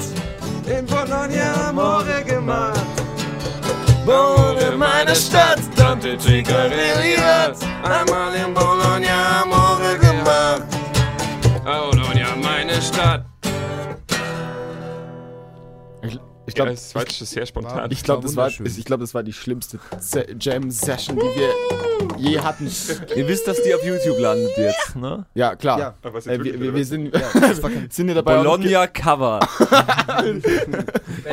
in Bologna Amore gemacht. Bologna meine Stadt, Tante hat einmal in Bologna Amore gemacht. Bologna meine Stadt. Ich, ich Ja, glaube, das war jetzt sehr spontan. ich glaub, das, war, wunderschön. ich glaub, das war die schlimmste Se- Jam-Session, die wir je hatten. Ihr wisst, dass die auf YouTube landet jetzt, ne? Ja, klar. Ja. Aber Äh, wir, wir, wir sind, sind ja dabei. Bologna Cover.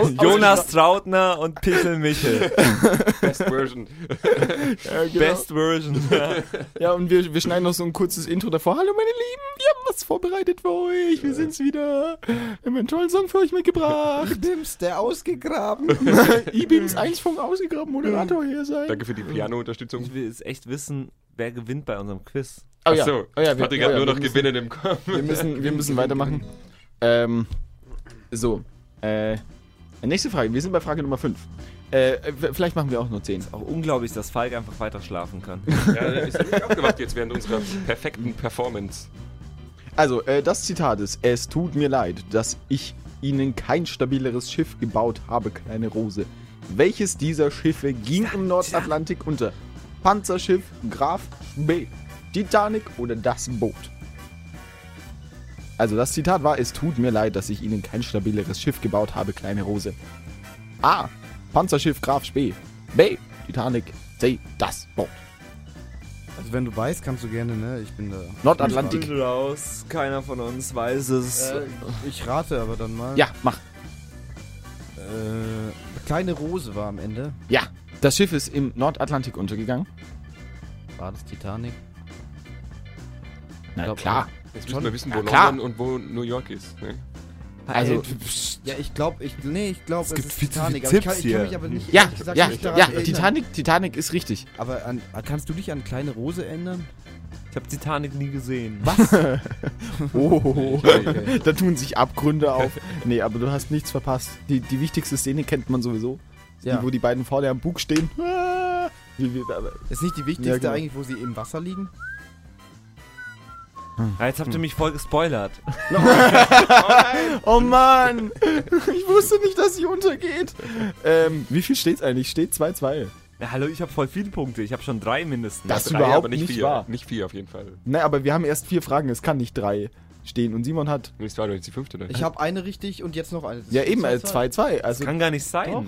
Und Jonas Trautner und Pichel Michel. Best Version. <laughs> Ja, genau. Best Version. <laughs> Ja, und wir, wir schneiden noch so ein kurzes Intro davor. Hallo meine Lieben, wir haben was vorbereitet für euch. Wir sind's wieder. Wir haben einen tollen Song für euch mitgebracht. <laughs> Bims, der ausgegraben. E-Beams 1 vom ausgegraben Moderator hier sein. Danke für die Piano-Unterstützung. Ich will echt wissen, wer gewinnt bei unserem Quiz. Oh ja. Achso, Oh ja, wir, Patrick oh hat ja, nur noch müssen, Gewinnen im Kopf. Wir müssen, wir müssen <laughs> weitermachen. Ähm, so. Äh, nächste Frage. Wir sind bei Frage Nummer 5. Äh, vielleicht machen wir auch nur 10. Auch unglaublich, dass Falk einfach weiter schlafen kann. <laughs> Ja, er ist nicht aufgewacht jetzt während unserer perfekten Performance. Also, äh, das Zitat ist: Es tut mir leid, dass ich Ihnen kein stabileres Schiff gebaut habe, kleine Rose. Welches dieser Schiffe ging im Nordatlantik unter? Panzerschiff, Graf, B, Titanic oder das Boot? Also, das Zitat war: Es tut mir leid, dass ich Ihnen kein stabileres Schiff gebaut habe, kleine Rose. A. Panzerschiff, Graf, Spee. B. Titanic. C. Das Boot. Also wenn du weißt, kannst du gerne, ne? Ich bin da. Nordatlantik. raus, keiner von uns weiß es. Äh, ich rate aber dann mal. Ja, mach. Äh, kleine Rose war am Ende. Ja. Das Schiff ist im Nordatlantik untergegangen. War das Titanic? Na glaub, klar. Jetzt müssen wir wissen, wo Ja. London und wo New York ist. Ne? Also, Ja, ich glaube, ich, nee, ich glaube, es, gibt ist viel zu Titanic. Aber ich, kann, Tipps ich kann hier. mich aber nicht, ja, gesagt, ja, nicht ja, erinnern. Titanic, Titanic ist richtig. Aber an, kannst du dich an kleine Rose erinnern? Ich habe Titanic nie gesehen. <laughs> <laughs> Oh, Okay. da tun sich Abgründe auf. Nee, aber du hast nichts verpasst. Die, die wichtigste Szene kennt man sowieso. Ja. Die, wo die beiden vorne am Bug stehen. <laughs> Ist nicht die wichtigste Ja, genau. eigentlich, wo sie im Wasser liegen? Ah, jetzt habt ihr mich voll gespoilert. <laughs> <laughs> oh Mann! Ich wusste nicht, dass sie untergeht. Ähm, wie viel steht's eigentlich? Steht 2-2. Ja, hallo, ich habe voll viele Punkte. Ich habe schon drei mindestens. Das- ist Drei, überhaupt aber nicht, nicht vier. wahr. Nicht vier auf jeden Fall. Ne, aber wir haben erst vier Fragen. Es kann nicht drei stehen. Und Simon hat. War doch jetzt die fünfte, ne? Ich habe eine richtig und jetzt noch eine. Das Ja, eben, äh, 2-2. 2-2. Also, Kann gar nicht sein. doch,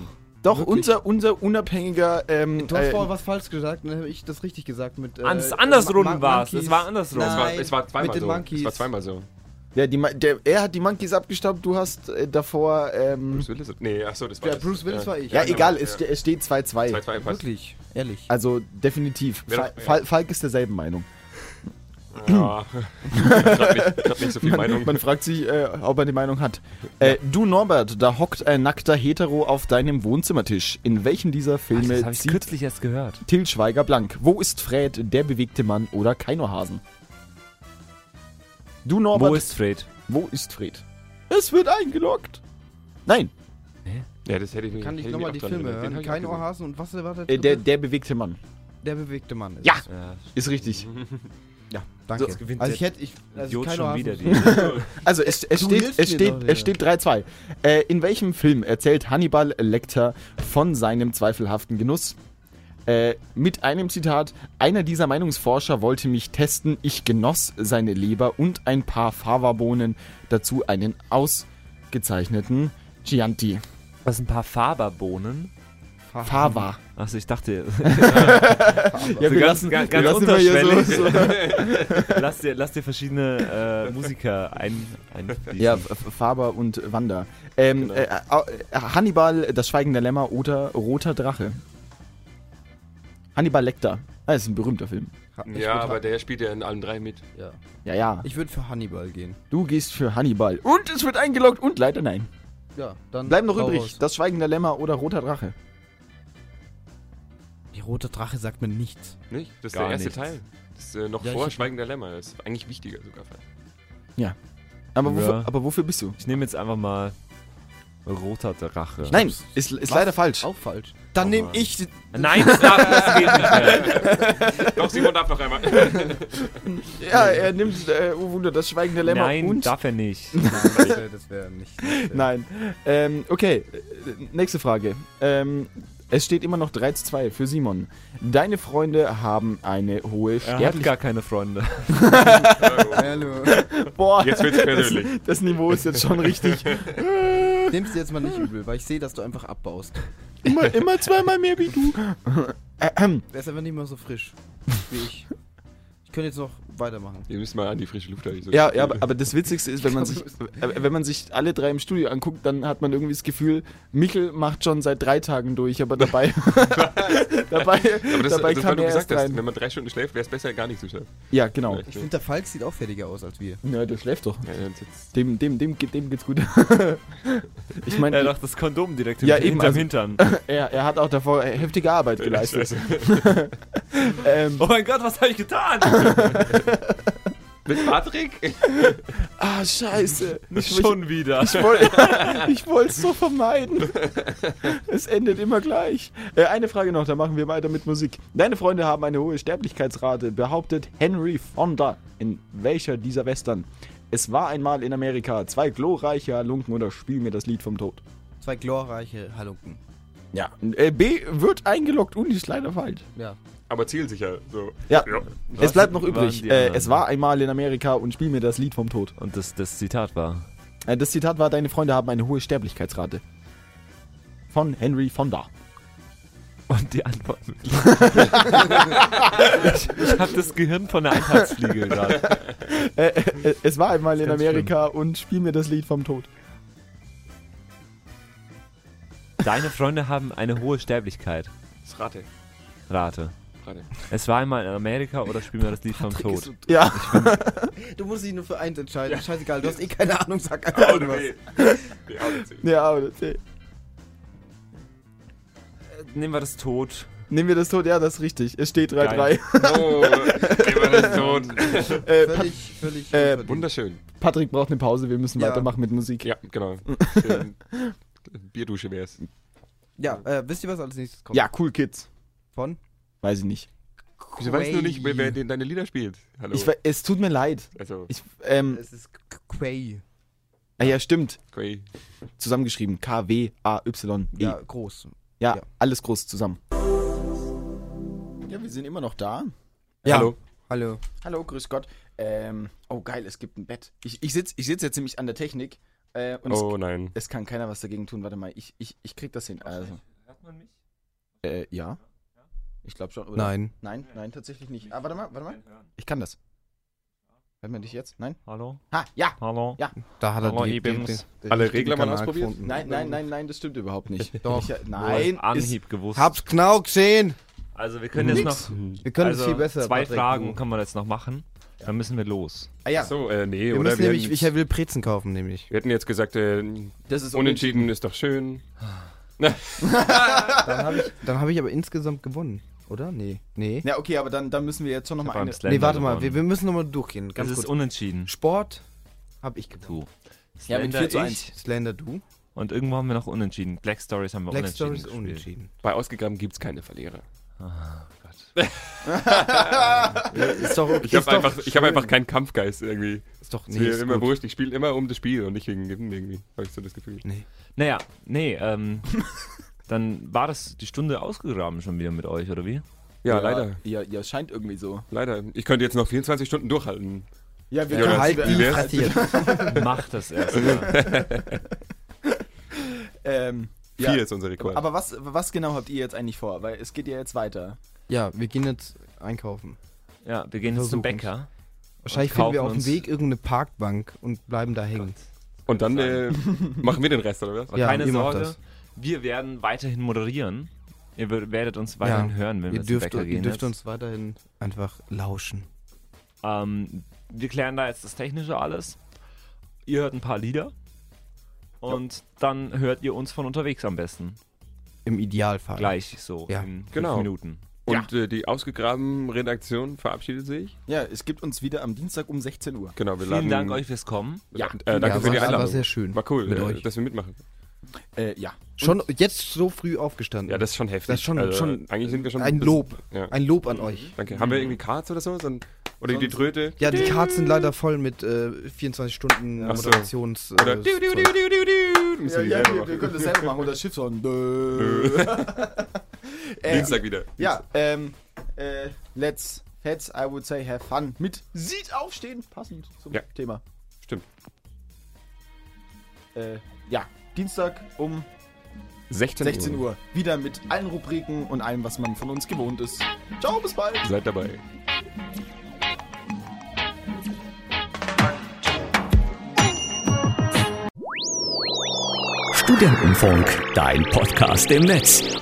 wirklich. unser, unser unabhängiger. Ähm, Du hast äh, vorher was falsch gesagt, dann habe ich das richtig gesagt mit. Äh, Ans- andersrum war's. Monkeys. Es war andersrum. es, war, Nein, es war zweimal mit den so. Monkeys. Es war zweimal so. ja, die, der, er hat die Monkeys abgestaubt, du hast äh, davor. Ähm, Bruce Willis? Nee, achso, das war Ja, das. Bruce Willis war ich. ja, genau, egal, ja. es, ste- es steht 2-2. 2-2 passt. Wirklich, ehrlich. Also definitiv. Doch- Fal Falk ist derselben Meinung. Ja. grad, <laughs> nicht, grad nicht so viel Man, Meinung. man fragt sich, äh, ob er die Meinung hat. Äh, du Norbert, da hockt ein nackter Hetero auf deinem Wohnzimmertisch. In welchen dieser Ach, Filme das habe ich zieht kürzlich erst gehört. Till Schweiger blank? Wo ist Fred, der bewegte Mann oder Keinohasen? Du Norbert, Wo ist Fred? wo ist Fred? Es wird eingeloggt. Nein, ja, das hätte ich mir Kann ich nochmal die Filme. Den hören? hab ich gesehen. Ohrhasen und was war der äh, der, der bewegte Mann. Der bewegte Mann. Ist Ja. Ja, Ist richtig. <laughs> Danke. So, gewinnt also ich hätte, ich, also Idiot kein schon wieder. <laughs> Die. Also es, es steht, es steht, doch, es steht 3-2. Äh, in welchem Film erzählt Hannibal Lecter von seinem zweifelhaften Genuss? Äh, mit einem Zitat, einer dieser Meinungsforscher wollte mich testen, ich genoss seine Leber und ein paar Fava-Bohnen, dazu einen ausgezeichneten Chianti. Was ein paar Faberbohnen? Fava. Achso, ich dachte, <laughs> Ja, So wir ganz- lassen, ganz- wir ganz lassen hier so, unterschwellig. so. <laughs> lass, dir, lass dir verschiedene äh, Musiker ein, einfließen. Ja, Faber und Wanda. Ähm, Genau. äh, äh, Hannibal, das Schweigen der Lämmer oder Roter Drache. Hannibal Lecter. Ah, das ist ein berühmter Film. Ich Ja, aber der spielt ja in allen drei mit. Ja. Ja, ja. Ich würde für Hannibal gehen. Du gehst für Hannibal. Und es wird eingeloggt und leider nein. Ja, dann. Bleiben noch übrig. raus. Das Schweigen der Lämmer oder Roter Drache. Die rote Drache sagt mir nichts. Nicht? Das ist Gar der erste nichts. Teil. Das ist äh, noch Ja, vor Schweigen der Lämmer. Das ist eigentlich wichtiger sogar. fast. Aber, Ja. wofür, aber wofür bist du? Ich nehme jetzt einfach mal roter Drache. Nein, ist, ist leider falsch. Auch falsch. Dann Oh nehme ich. Nein, <laughs> das, geht nicht mehr. <laughs> Doch, Simon darf noch einmal. <laughs> Ja, er nimmt, äh, oh Wunder, das Schweigen der Lämmer Nein, und... darf er nicht. Das wäre wär nicht. Das wär Nein. Ähm, okay, äh, nächste Frage. Ähm, es steht immer noch 3 zu 2 für Simon. Deine Freunde haben eine hohe Er hat Sterblichkeit. gar keine Freunde. <laughs> Hallo. Boah, Jetzt wird's persönlich. das Niveau ist jetzt schon richtig. <laughs> Nimm's dir jetzt mal nicht übel, weil ich sehe, dass du einfach abbaust. immer, immer zweimal mehr wie du. Der ist einfach nicht mehr so frisch wie ich. Ich könnte jetzt noch weitermachen. Ihr müsst mal an die frische Luft. da, die so- Ja, ja, aber, aber das Witzigste ist, wenn man sich, <laughs> äh, wenn man sich alle drei im Studio anguckt, dann hat man irgendwie das Gefühl, Michel macht schon seit drei Tagen durch, aber dabei, <laughs> <laughs> dabei, aber das, dabei das kam weil du er gesagt erst hast, wenn man drei Stunden schläft, wäre es besser, gar nicht zu schlafen. Ja, genau. Ich finde, der Falk sieht auch fertiger aus als wir. Ja, der schläft doch. Ja, Dem, dem, dem, geht- dem geht's gut. ich meine, Er hat doch das Kondom direkt Ja, hinterm also- Hintern. er, er hat auch davor heftige Arbeit geleistet. ähm, Oh mein Gott, was habe ich getan? Mit Patrick? <laughs> ah, scheiße. Nicht Ich- schon wieder. Ich wollte <laughs> ich wollte es so vermeiden. Es endet immer gleich. Äh, eine Frage noch, dann machen wir weiter mit Musik. Deine Freunde haben eine hohe Sterblichkeitsrate, behauptet Henry Fonda. In welcher dieser Western? Es war einmal in Amerika. Zwei glorreiche Halunken oder spiel mir das Lied vom Tod. Zwei glorreiche Halunken. Ja. Äh, B wird eingeloggt und ist leider falsch. Ja. Aber zielsicher. So. Ja. Ja. es bleibt noch übrig. Äh, es war einmal in Amerika und spiel mir das Lied vom Tod. Und das, das Zitat war. Äh, das Zitat war: Deine Freunde haben eine hohe Sterblichkeitsrate. Von Henry Fonda. Und die Antwort. <laughs> ich ich habe das Gehirn von der Eintagsfliege <laughs> gerade. Äh, äh, es war einmal in Amerika und spiel mir das Lied vom Tod. Deine Freunde haben eine hohe Sterblichkeit. Das Rate. Rate. Gerade. Es war einmal in Amerika oder spielen wir das Lied vom Tod? Ja. Du musst dich nur für eins entscheiden. Scheißegal, du hast eh keine Ahnung, sag einfach irgendwas. Ja, aber C. Nehmen wir das Tod. Nehmen wir das tot? Ja, das ist richtig. Es steht 3-3. Geil. Oh, immer das tot. <laughs> Äh, Völlig, völlig. Äh. Wunderschön. Patrick braucht eine Pause, wir müssen Ja. weitermachen mit Musik. Ja, genau. <laughs> Schön. Bierdusche wär's. ja, äh, wisst ihr, was als nächstes kommt? Ja, cool Kids. Von? Weiß ich nicht. Wieso weißt du nicht, wer, wer den, deine Lieder spielt? Hallo. Ich, es tut mir leid. also, Ich, ähm, Es ist Quay. ah ja, stimmt. Quay. Zusammengeschrieben. K-W-A-Y-E. Ja, Ja, groß. ja, ja. alles groß zusammen. Ja, wir sind immer noch da. Ja. Hallo. Hallo. Hallo, grüß Gott. Ähm, oh geil, es gibt ein Bett. Ich, ich sitze ich sitz jetzt nämlich an der Technik äh, und Oh nein. es, es kann keiner was dagegen tun. Warte mal, ich, ich, ich krieg das hin. Also, Hört man mich? äh, ja. Ich glaube schon. Oder? Nein. Nein, nein, tatsächlich nicht. Ah, warte mal, warte mal. Ich kann das. Hört man dich jetzt? Nein? Hallo? Ha, ja. Hallo? Ja. Da hat er Hallo, die, Ibims. den Alle Regler mal ausprobiert? gefunden. Nein, nein, nein, nein, das stimmt überhaupt nicht. <laughs> Doch. Ich, Du hast nein, Anhieb ist, gewusst. Hab's genau gesehen. Also wir können jetzt Nix. noch... Wir können also es viel besser. Zwei Patrick, Fragen können wir jetzt noch machen. Dann müssen wir los. ah, ja, So, äh, nee, Wir oder? müssen Wir nämlich, hätten, ich will Brezen kaufen, nämlich. wir hätten jetzt gesagt, äh, das ist unentschieden ist doch schön. <laughs> <laughs> Dann habe ich, dann hab ich aber insgesamt gewonnen, oder? Nee. Nee. Ja, okay, aber dann, dann müssen wir jetzt schon nochmal eine. Nee, warte mal, wir, wir müssen nochmal durchgehen. Das Ganz ist kurz. unentschieden. Sport habe ich gewonnen. Du. Ja, mit Slender 4 zu ich. Slender, du. Und irgendwo haben wir noch unentschieden. Black Stories haben wir Black unentschieden Stories gespielt. unentschieden. Bei Ausgegraben gibt's keine Verlierer. <laughs> Ist doch okay. Ich habe ist doch einfach, ich hab einfach keinen Kampfgeist irgendwie. Ist doch Ist nee, ist immer wurscht. Ich spiele immer um das Spiel und nicht wegen Gewinnen irgendwie. Habe ich so das Gefühl. Nee. Naja, nee, ähm, dann war das die Stunde ausgegraben schon wieder mit euch, oder wie? Ja, leider. Ja, ja, scheint irgendwie so. Leider. Ich könnte jetzt noch 24 Stunden durchhalten. Ja, wir Ja, können Halt wie die? Fresse. Macht das erst mal. <laughs> Ähm, Vier ja. ist unser Rekord. Aber was, was genau habt ihr jetzt eigentlich vor? Weil es geht ja jetzt weiter. Ja, wir gehen jetzt einkaufen. Ja, wir gehen jetzt zum. Bäcker. Wahrscheinlich finden wir auf dem Weg irgendeine Parkbank und bleiben da hängen. Und dann äh, machen wir den Rest, oder was? Aber Ja, keine Sorge, das. Wir werden weiterhin moderieren. Ihr wer- werdet uns weiterhin hören, wenn ihr wir zum dürft, Bäcker ihr gehen. dürft jetzt. uns weiterhin einfach lauschen. Ähm, wir klären da jetzt das Technische alles. Ihr hört ein paar Lieder. Und dann hört ihr uns von unterwegs am besten. Im Idealfall. Gleich so Ja, in fünf genau. Minuten. Und äh, die ausgegraben Redaktion verabschiedet sich. Ja, es gibt uns wieder am Dienstag um 16 Uhr. Genau, wir Vielen laden. Dank euch fürs Kommen. Ja, äh, danke ja, für war, die war Einladung. sehr schön. War cool, mit äh, euch. dass wir mitmachen. Äh, ja. Schon jetzt so früh aufgestanden. Ja, das ist schon heftig. Das ist schon- schon eigentlich sind wir schon ein Lob. Ja. Ein Lob an euch. Danke. Haben wir irgendwie Cards oder so? so ein, oder die Tröte? Ja, die Cards sind leider voll mit äh, 24 Stunden Ach so. Moderations... Oder äh, du, du, du, du, du, du. Ja, ja, wir, machen. wir können das selber machen oder Schiff so. Dö. <laughs> äh, Dienstag wieder. Ja, ähm, äh, let's, let's, I would say, have fun. Mit Sieht aufstehen, passend zum Ja. Thema. Stimmt. Äh, ja, Dienstag um 16, 16 Uhr. Wieder mit allen Rubriken und allem, was man von uns gewohnt ist. Ciao, bis bald. Seid dabei. Studentenfunk, dein Podcast im Netz.